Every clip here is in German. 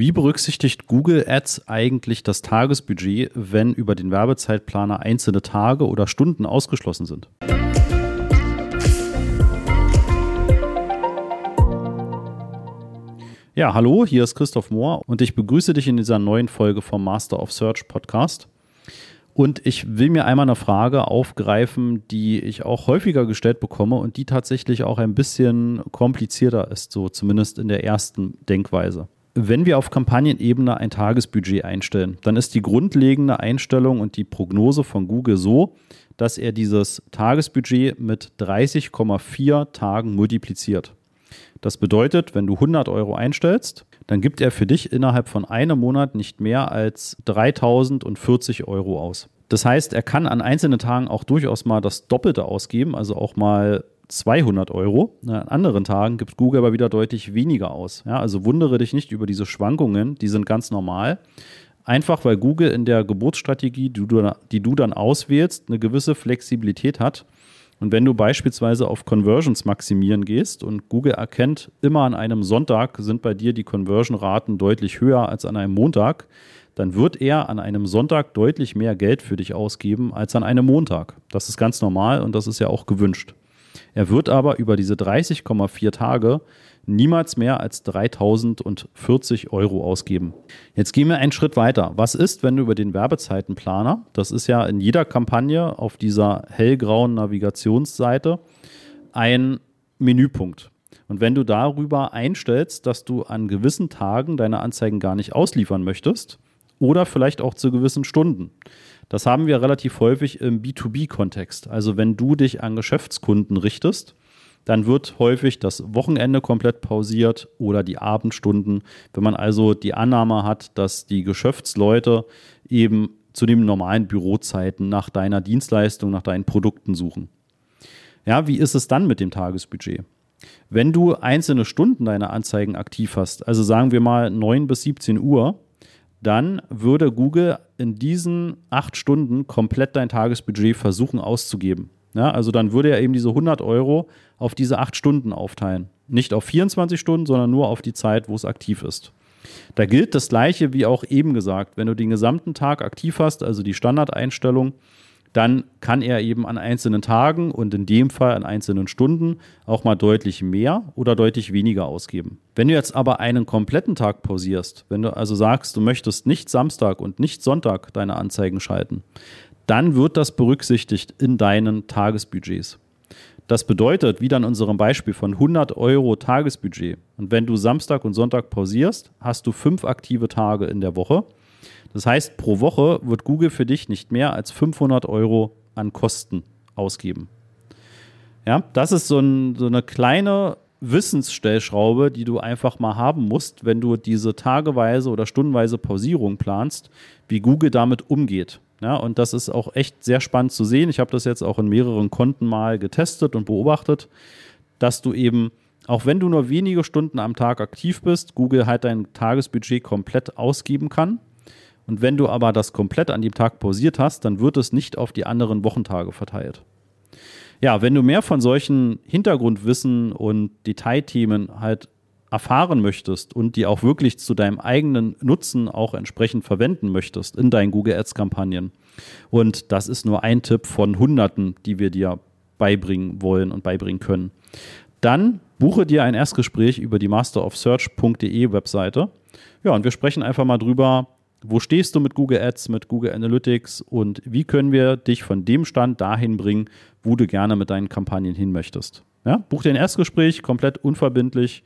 Wie berücksichtigt Google Ads eigentlich das Tagesbudget, wenn über den Werbezeitplaner einzelne Tage oder Stunden ausgeschlossen sind? Ja, hallo, hier ist Christoph Mohr und ich begrüße dich in dieser neuen Folge vom Master of Search Podcast. Und ich will mir einmal eine Frage aufgreifen, die ich auch häufiger gestellt bekomme und die tatsächlich auch ein bisschen komplizierter ist, so zumindest in der ersten Denkweise. Wenn wir auf Kampagnenebene ein Tagesbudget einstellen, dann ist die grundlegende Einstellung und die Prognose von Google so, dass er dieses Tagesbudget mit 30,4 Tagen multipliziert. Das bedeutet, wenn du 100 Euro einstellst, dann gibt er für dich innerhalb von einem Monat nicht mehr als 3040 Euro aus. Das heißt, er kann an einzelnen Tagen auch durchaus mal das Doppelte ausgeben, also auch mal 200 Euro. An anderen Tagen gibt Google aber wieder deutlich weniger aus. Ja, also wundere dich nicht über diese Schwankungen, die sind ganz normal. Einfach weil Google in der Geburtsstrategie, die du, die du dann auswählst, eine gewisse Flexibilität hat und wenn du beispielsweise auf Conversions maximieren gehst und Google erkennt, immer an einem Sonntag sind bei dir die Conversion-Raten deutlich höher als an einem Montag, dann wird er an einem Sonntag deutlich mehr Geld für dich ausgeben als an einem Montag. Das ist ganz normal und das ist ja auch gewünscht. Er wird aber über diese 30,4 Tage niemals mehr als 3040 Euro ausgeben. Jetzt gehen wir einen Schritt weiter. Was ist, wenn du über den Werbezeitenplaner, das ist ja in jeder Kampagne auf dieser hellgrauen Navigationsseite ein Menüpunkt. Und wenn du darüber einstellst, dass du an gewissen Tagen deine Anzeigen gar nicht ausliefern möchtest oder vielleicht auch zu gewissen Stunden. Das haben wir relativ häufig im B2B-Kontext. Also wenn du dich an Geschäftskunden richtest, dann wird häufig das Wochenende komplett pausiert oder die Abendstunden. Wenn man also die Annahme hat, dass die Geschäftsleute eben zu den normalen Bürozeiten nach deiner Dienstleistung, nach deinen Produkten suchen. Ja, wie ist es dann mit dem Tagesbudget? Wenn du einzelne Stunden deiner Anzeigen aktiv hast, also sagen wir mal 9 bis 17 Uhr, dann würde Google in diesen acht Stunden komplett dein Tagesbudget versuchen auszugeben. Ja, also dann würde er eben diese 100 Euro auf diese acht Stunden aufteilen. Nicht auf 24 Stunden, sondern nur auf die Zeit, wo es aktiv ist. Da gilt das Gleiche wie auch eben gesagt. Wenn du den gesamten Tag aktiv hast, also die Standardeinstellung, dann kann er eben an einzelnen Tagen und in dem Fall an einzelnen Stunden auch mal deutlich mehr oder deutlich weniger ausgeben. Wenn du jetzt aber einen kompletten Tag pausierst, wenn du also sagst, du möchtest nicht Samstag und nicht Sonntag deine Anzeigen schalten, dann wird das berücksichtigt in deinen Tagesbudgets. Das bedeutet, wie dann unserem Beispiel von 100 Euro Tagesbudget. Und wenn du Samstag und Sonntag pausierst, hast du fünf aktive Tage in der Woche. Das heißt, pro Woche wird Google für dich nicht mehr als 500 Euro an Kosten ausgeben. Ja, das ist so, ein, so eine kleine Wissensstellschraube, die du einfach mal haben musst, wenn du diese tageweise oder stundenweise Pausierung planst, wie Google damit umgeht. Ja, und das ist auch echt sehr spannend zu sehen. Ich habe das jetzt auch in mehreren Konten mal getestet und beobachtet, dass du eben, auch wenn du nur wenige Stunden am Tag aktiv bist, Google halt dein Tagesbudget komplett ausgeben kann. Und wenn du aber das komplett an dem Tag pausiert hast, dann wird es nicht auf die anderen Wochentage verteilt. Ja, wenn du mehr von solchen Hintergrundwissen und Detailthemen halt erfahren möchtest und die auch wirklich zu deinem eigenen Nutzen auch entsprechend verwenden möchtest in deinen Google Ads Kampagnen. Und das ist nur ein Tipp von Hunderten, die wir dir beibringen wollen und beibringen können. Dann buche dir ein Erstgespräch über die masterofsearch.de Webseite. Ja, und wir sprechen einfach mal drüber, wo stehst du mit Google Ads, mit Google Analytics und wie können wir dich von dem Stand dahin bringen, wo du gerne mit deinen Kampagnen hin möchtest. Ja, buch dir ein Erstgespräch, komplett unverbindlich.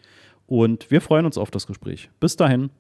Und wir freuen uns auf das Gespräch. Bis dahin.